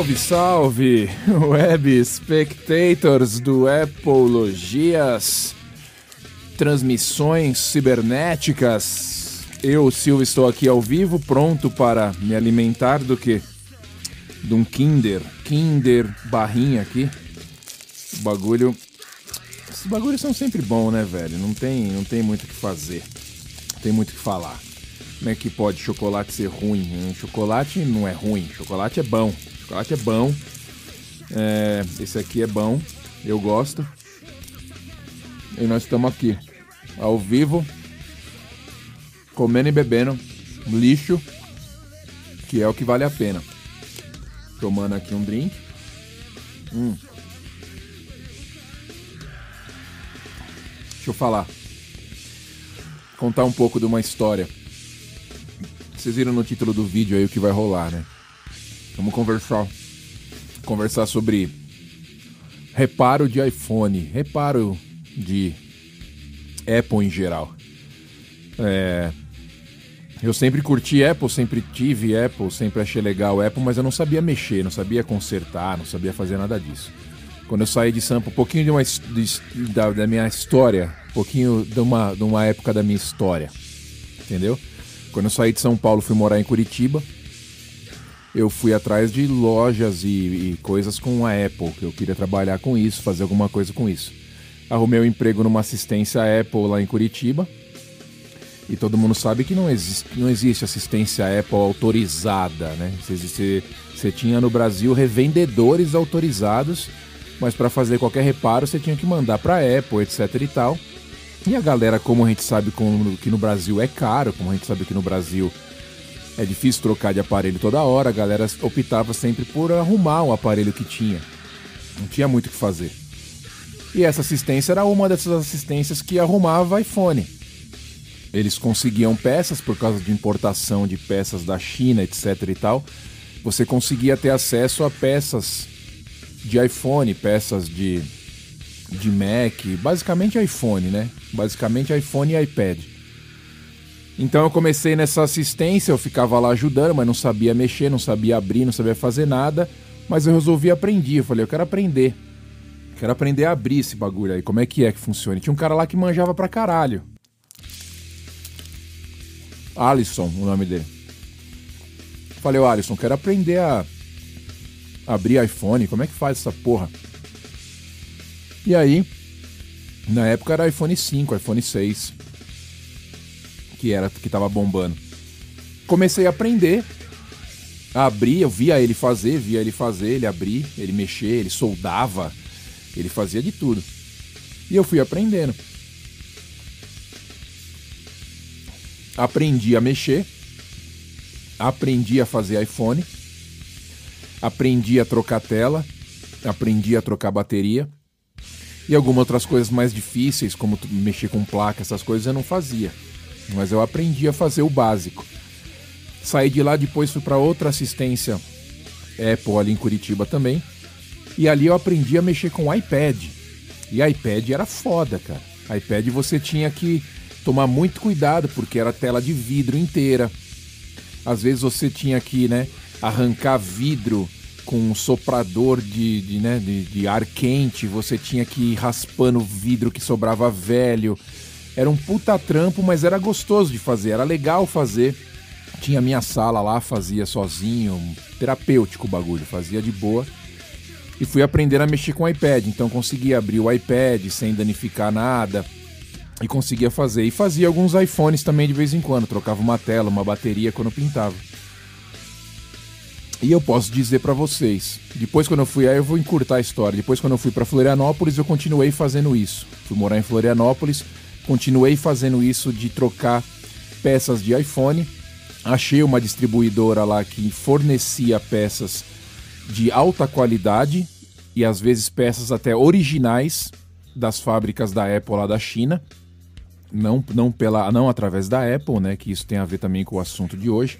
Salve, salve, web spectators do Apologias, transmissões cibernéticas. Eu, Silvio, estou aqui ao vivo, pronto para me alimentar do que? De um Kinder, Kinder barrinha aqui. O bagulho. Esses bagulhos são sempre bons, né, velho? Não tem, não tem muito o que fazer, não tem muito o que falar. Como é que pode chocolate ser ruim? Chocolate não é ruim, chocolate é bom chocolate é bom. É, esse aqui é bom, eu gosto. E nós estamos aqui, ao vivo, comendo e bebendo lixo, que é o que vale a pena. Tomando aqui um drink. Hum. Deixa eu falar. Contar um pouco de uma história. Vocês viram no título do vídeo aí o que vai rolar, né? Vamos conversar. Conversar sobre reparo de iPhone, reparo de Apple em geral. É, eu sempre curti Apple, sempre tive Apple, sempre achei legal Apple, mas eu não sabia mexer, não sabia consertar, não sabia fazer nada disso. Quando eu saí de Sampa, um pouquinho de uma, de, da, da, minha história, um pouquinho de uma, de uma época da minha história, entendeu? Quando eu saí de São Paulo, fui morar em Curitiba eu fui atrás de lojas e, e, coisas com a Apple, que eu queria trabalhar com isso, fazer alguma coisa com isso. Arrumei um emprego numa assistência Apple lá em Curitiba. E todo mundo sabe que não existe, não existe assistência Apple autorizada, né? Você, você tinha no Brasil revendedores autorizados, mas para fazer qualquer reparo você tinha que mandar para Apple, etc e tal. E a galera, como a gente sabe como, que no Brasil é caro, como a gente sabe que no Brasil é difícil trocar de aparelho toda hora, a galera optava sempre por arrumar o aparelho que tinha. Não tinha muito o que fazer. E essa assistência era uma dessas assistências que arrumava iPhone. Eles conseguiam peças por causa de importação de peças da China, etc e tal. Você conseguia ter acesso a peças de iPhone, peças de, de Mac, basicamente iPhone, né? Basicamente iPhone e iPad. Então eu comecei nessa assistência, eu ficava lá ajudando, mas não sabia mexer, não sabia abrir, não sabia fazer nada. Mas eu resolvi aprender. Eu falei, eu quero aprender. Quero aprender a abrir esse bagulho aí. Como é que é que funciona? Tinha um cara lá que manjava pra caralho. Alisson, o nome dele. Falei, ô Alisson, quero aprender a abrir iPhone. Como é que faz essa porra? E aí, na época era iPhone 5, iPhone 6 que era que tava bombando. Comecei a aprender, a abrir, eu via ele fazer, via ele fazer, ele abrir, ele mexer, ele soldava, ele fazia de tudo. E eu fui aprendendo. Aprendi a mexer, aprendi a fazer iPhone, aprendi a trocar tela, aprendi a trocar bateria. E algumas outras coisas mais difíceis, como mexer com placa, essas coisas eu não fazia mas eu aprendi a fazer o básico. Saí de lá, depois fui para outra assistência Apple ali em Curitiba também. E ali eu aprendi a mexer com iPad. E iPad era foda, cara. iPad você tinha que tomar muito cuidado porque era tela de vidro inteira. Às vezes você tinha que, né, arrancar vidro com um soprador de, de, né, de, de ar quente, você tinha que ir raspando vidro que sobrava velho. Era um puta trampo, mas era gostoso de fazer, era legal fazer. Tinha minha sala lá, fazia sozinho, terapêutico o bagulho, fazia de boa. E fui aprender a mexer com o iPad, então conseguia abrir o iPad sem danificar nada e conseguia fazer. E fazia alguns iPhones também de vez em quando, trocava uma tela, uma bateria quando pintava. E eu posso dizer para vocês, depois quando eu fui aí eu vou encurtar a história. Depois quando eu fui para Florianópolis, eu continuei fazendo isso. Fui morar em Florianópolis, Continuei fazendo isso de trocar peças de iPhone. Achei uma distribuidora lá que fornecia peças de alta qualidade e às vezes peças até originais das fábricas da Apple lá da China. Não, não, pela, não através da Apple, né? Que isso tem a ver também com o assunto de hoje.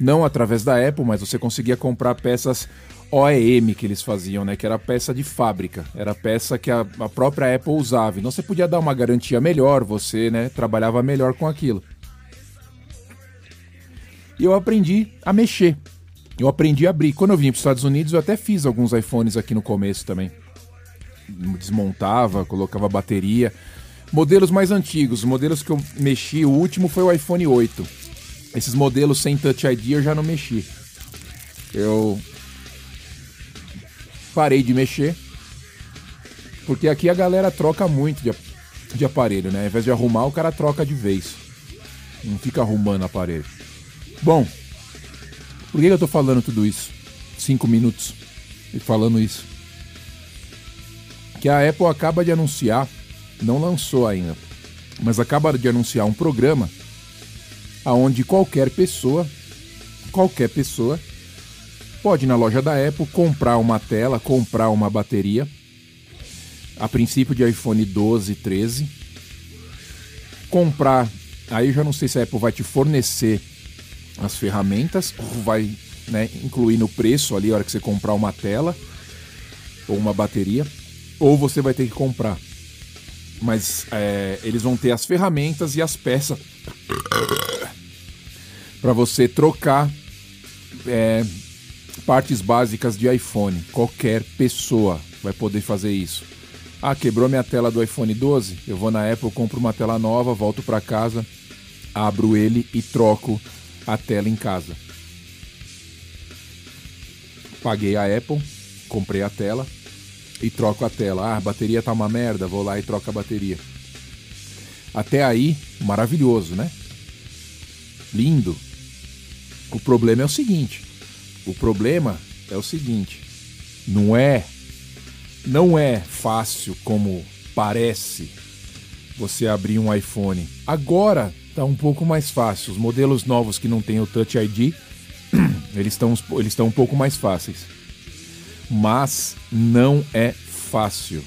Não através da Apple, mas você conseguia comprar peças OEM que eles faziam, né? Que era peça de fábrica, era peça que a, a própria Apple usava. Então você podia dar uma garantia melhor, você, né, trabalhava melhor com aquilo. E eu aprendi a mexer. Eu aprendi a abrir. Quando eu vim para os Estados Unidos, eu até fiz alguns iPhones aqui no começo também. Desmontava, colocava bateria. Modelos mais antigos, modelos que eu mexi, o último foi o iPhone 8. Esses modelos sem Touch ID eu já não mexi. Eu parei de mexer. Porque aqui a galera troca muito de, de aparelho, né? Ao invés de arrumar, o cara troca de vez. Não fica arrumando aparelho. Bom, por que eu tô falando tudo isso? Cinco minutos e falando isso. Que a Apple acaba de anunciar, não lançou ainda, mas acaba de anunciar um programa aonde qualquer pessoa, qualquer pessoa pode ir na loja da Apple comprar uma tela, comprar uma bateria, a princípio de iPhone 12, 13, comprar, aí eu já não sei se a Apple vai te fornecer as ferramentas, vai né, incluir no preço ali a hora que você comprar uma tela ou uma bateria, ou você vai ter que comprar. Mas é, eles vão ter as ferramentas e as peças para você trocar é, partes básicas de iPhone. Qualquer pessoa vai poder fazer isso. Ah, quebrou minha tela do iPhone 12? Eu vou na Apple, compro uma tela nova, volto para casa, abro ele e troco a tela em casa. Paguei a Apple, comprei a tela e troco a tela. Ah, a bateria tá uma merda, vou lá e troco a bateria. Até aí, maravilhoso, né? Lindo. O problema é o seguinte. O problema é o seguinte. Não é não é fácil como parece você abrir um iPhone. Agora tá um pouco mais fácil. Os modelos novos que não tem o Touch ID, eles estão eles estão um pouco mais fáceis. Mas não é fácil.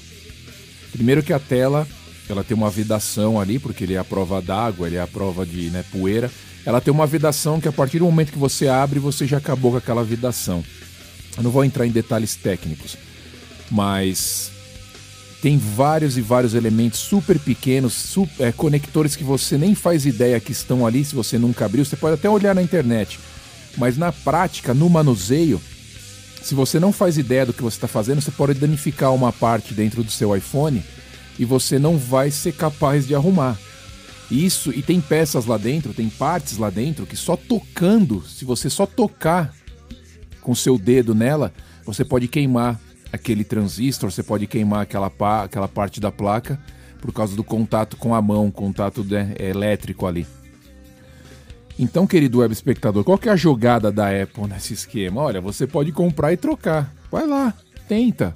Primeiro que a tela, ela tem uma vedação ali, porque ele é a prova d'água, ele é a prova de né, poeira. Ela tem uma vedação que a partir do momento que você abre, você já acabou com aquela vedação. Eu não vou entrar em detalhes técnicos, mas tem vários e vários elementos super pequenos, super, é, conectores que você nem faz ideia que estão ali se você nunca abriu. Você pode até olhar na internet, mas na prática, no manuseio, se você não faz ideia do que você está fazendo, você pode danificar uma parte dentro do seu iPhone e você não vai ser capaz de arrumar. Isso, e tem peças lá dentro, tem partes lá dentro que só tocando, se você só tocar com seu dedo nela, você pode queimar aquele transistor, você pode queimar aquela, aquela parte da placa por causa do contato com a mão, contato de, é, elétrico ali. Então, querido web espectador, qual que é a jogada da Apple nesse esquema? Olha, você pode comprar e trocar. Vai lá, tenta.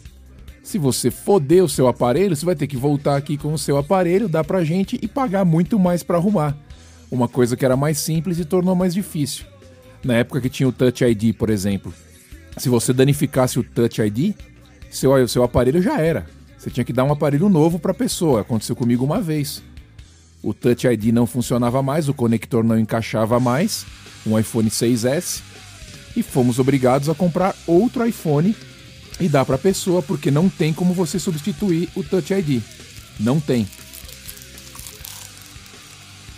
Se você foder o seu aparelho, você vai ter que voltar aqui com o seu aparelho, dar pra gente e pagar muito mais para arrumar. Uma coisa que era mais simples e tornou mais difícil. Na época que tinha o Touch ID, por exemplo, se você danificasse o Touch ID, seu, seu aparelho já era. Você tinha que dar um aparelho novo para a pessoa. Aconteceu comigo uma vez. O Touch ID não funcionava mais, o conector não encaixava mais, um iPhone 6S, e fomos obrigados a comprar outro iPhone e dar para a pessoa, porque não tem como você substituir o Touch ID. Não tem.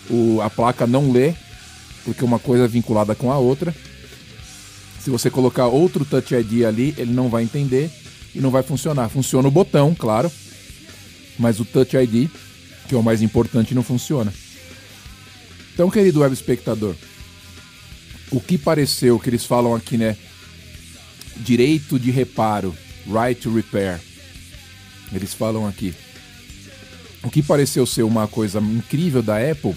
O, a placa não lê, porque uma coisa é vinculada com a outra. Se você colocar outro Touch ID ali, ele não vai entender e não vai funcionar. Funciona o botão, claro, mas o Touch ID, que é o mais importante, não funciona. Então, querido web espectador, o que pareceu que eles falam aqui, né? Direito de reparo, right to repair. Eles falam aqui. O que pareceu ser uma coisa incrível da Apple,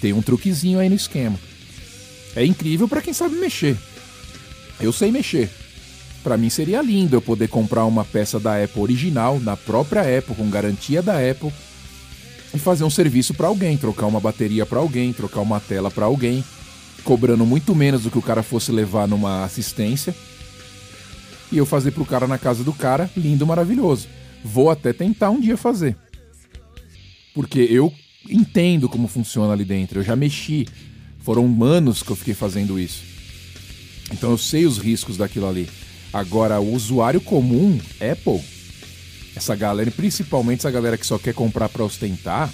tem um truquezinho aí no esquema. É incrível para quem sabe mexer. Eu sei mexer. Para mim seria lindo eu poder comprar uma peça da Apple original, da própria Apple, com garantia da Apple, e fazer um serviço para alguém, trocar uma bateria para alguém, trocar uma tela para alguém, cobrando muito menos do que o cara fosse levar numa assistência. E eu fazer pro cara na casa do cara, lindo, maravilhoso. Vou até tentar um dia fazer. Porque eu entendo como funciona ali dentro, eu já mexi. Foram anos que eu fiquei fazendo isso. Então eu sei os riscos daquilo ali. Agora, o usuário comum, Apple, essa galera, principalmente essa galera que só quer comprar para ostentar,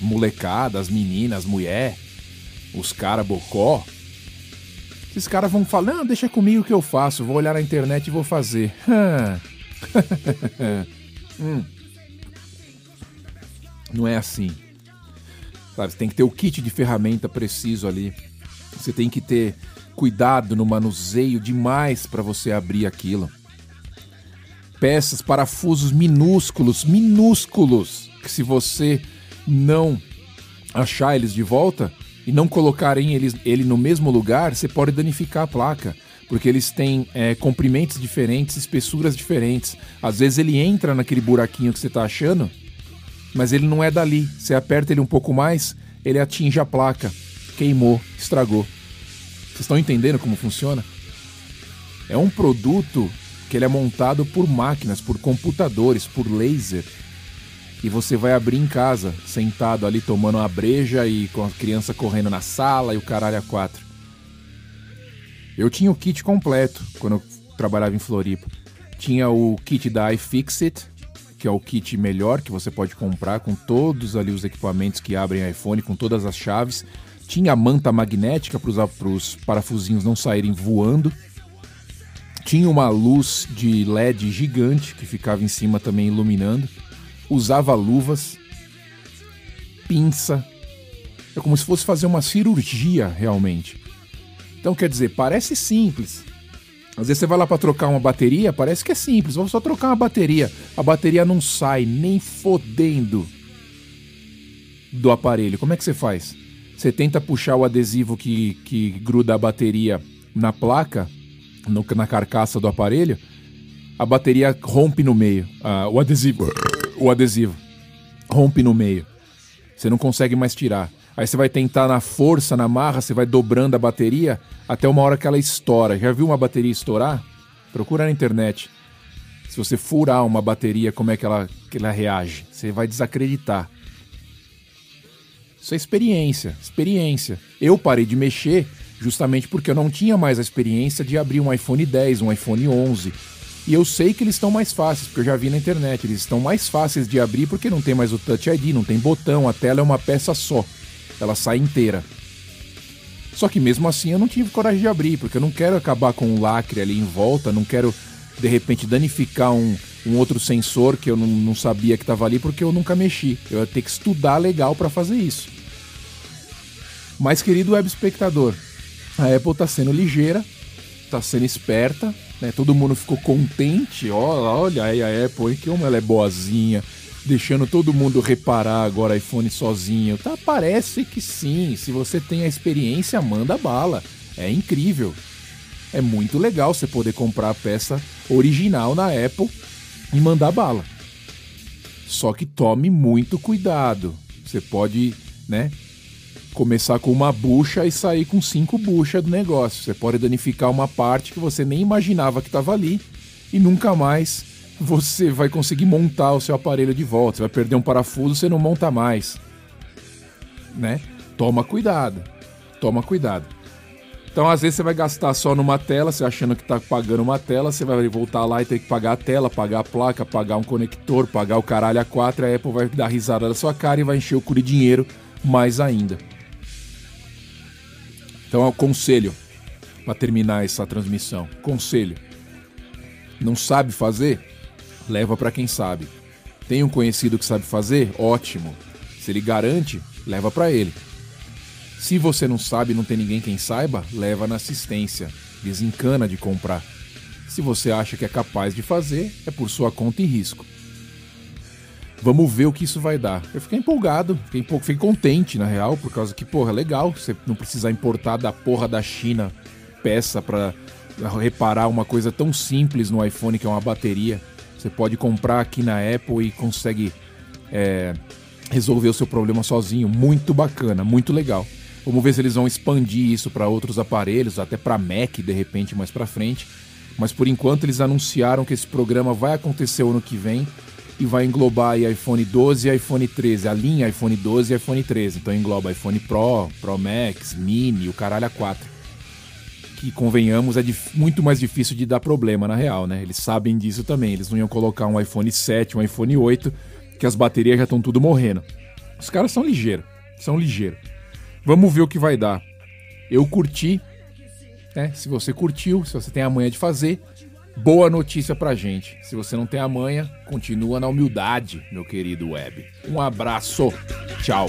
molecada, as meninas, mulher, os cara bocó, Esses caras vão falar, não, deixa comigo que eu faço, vou olhar na internet e vou fazer. hum. Não é assim. Sabe, você tem que ter o kit de ferramenta preciso ali. Você tem que ter cuidado no manuseio demais para você abrir aquilo. Peças, parafusos minúsculos, minúsculos, que se você não achar eles de volta, e não colocarem ele, ele no mesmo lugar, você pode danificar a placa. Porque eles têm é, comprimentos diferentes, espessuras diferentes. Às vezes ele entra naquele buraquinho que você está achando, mas ele não é dali. Você aperta ele um pouco mais, ele atinge a placa. Queimou, estragou. Vocês estão entendendo como funciona? É um produto que ele é montado por máquinas, por computadores, por laser e você vai abrir em casa, sentado ali tomando uma breja e com a criança correndo na sala e o caralho a quatro. Eu tinha o kit completo quando eu trabalhava em Floripa. Tinha o kit da iFixit, que é o kit melhor que você pode comprar com todos ali os equipamentos que abrem iPhone, com todas as chaves. Tinha a manta magnética para os parafusinhos não saírem voando. Tinha uma luz de LED gigante que ficava em cima também iluminando usava luvas, pinça. É como se fosse fazer uma cirurgia realmente. Então quer dizer, parece simples. Às vezes você vai lá para trocar uma bateria, parece que é simples, vou só trocar uma bateria. A bateria não sai nem fodendo do aparelho. Como é que você faz? Você tenta puxar o adesivo que, que gruda a bateria na placa, no, na carcaça do aparelho, a bateria rompe no meio. Ah, o adesivo o adesivo. Rompe no meio. Você não consegue mais tirar. Aí você vai tentar na força, na marra, você vai dobrando a bateria até uma hora que ela estoura. Já viu uma bateria estourar? Procura na internet. Se você furar uma bateria, como é que ela, que ela reage? Você vai desacreditar. Isso é experiência, experiência. Eu parei de mexer justamente porque eu não tinha mais a experiência de abrir um iPhone 10, um iPhone 11, e eu sei que eles estão mais fáceis, porque eu já vi na internet, eles estão mais fáceis de abrir porque não tem mais o Touch ID, não tem botão, a tela é uma peça só. Ela sai inteira. Só que mesmo assim eu não tive coragem de abrir, porque eu não quero acabar com um lacre ali em volta, não quero de repente danificar um, um outro sensor que eu não, não sabia que estava ali porque eu nunca mexi. Eu ia ter que estudar legal para fazer isso. Mas querido web espectador, a Apple está sendo ligeira, está sendo esperta, né? Todo mundo ficou contente. Olha, olha aí a Apple, que como ela é boazinha, deixando todo mundo reparar agora iPhone sozinho. Tá, parece que sim. Se você tem a experiência, manda bala. É incrível. É muito legal você poder comprar a peça original na Apple e mandar bala. Só que tome muito cuidado. Você pode, né, começar com uma bucha e sair com cinco buchas do negócio. Você pode danificar uma parte que você nem imaginava que estava ali e nunca mais você vai conseguir montar o seu aparelho de volta. Você vai perder um parafuso, você não monta mais. Né? Toma cuidado. Toma cuidado. Então, às vezes, você vai gastar só numa tela, você achando que está pagando uma tela, você vai voltar lá e ter que pagar a tela, pagar a placa, pagar um conector, pagar o caralho a quatro, a Apple vai dar risada da sua cara e vai encher o cu de dinheiro mais ainda. Então, é o conselho para terminar essa transmissão. Conselho: não sabe fazer? Leva para quem sabe. Tem um conhecido que sabe fazer? Ótimo. Se ele garante, leva para ele. Se você não sabe, não tem ninguém quem saiba, leva na assistência. Desencana de comprar. Se você acha que é capaz de fazer, é por sua conta e risco. Vamos ver o que isso vai dar. Eu fiquei empolgado, fiquei, fiquei contente, na real, por causa que, porra, legal você não precisar importar da porra da China peça para reparar uma coisa tão simples no iPhone que é uma bateria. Você pode comprar aqui na Apple e consegue é, resolver o seu problema sozinho. Muito bacana, muito legal. Vamos ver se eles vão expandir isso para outros aparelhos, até para Mac de repente mais para frente. Mas por enquanto eles anunciaram que esse programa vai acontecer ano que vem e vai englobar iPhone 12 e iPhone 13, a linha iPhone 12 e iPhone 13. Então engloba iPhone Pro, Pro Max, Mini, o caralho a 4. Que convenhamos é muito mais difícil de dar problema na real, né? Eles sabem disso também. Eles não iam colocar um iPhone 7, um iPhone 8, que as baterias já estão tudo morrendo. Os caras são ligeiros, são ligeiros. Vamos ver o que vai dar. Eu curti né? Se você curtiu, se você tem a manha de fazer, boa notícia pra gente. Se você não tem a manha, continua na humildade, meu querido web. Um abraço. Tchau.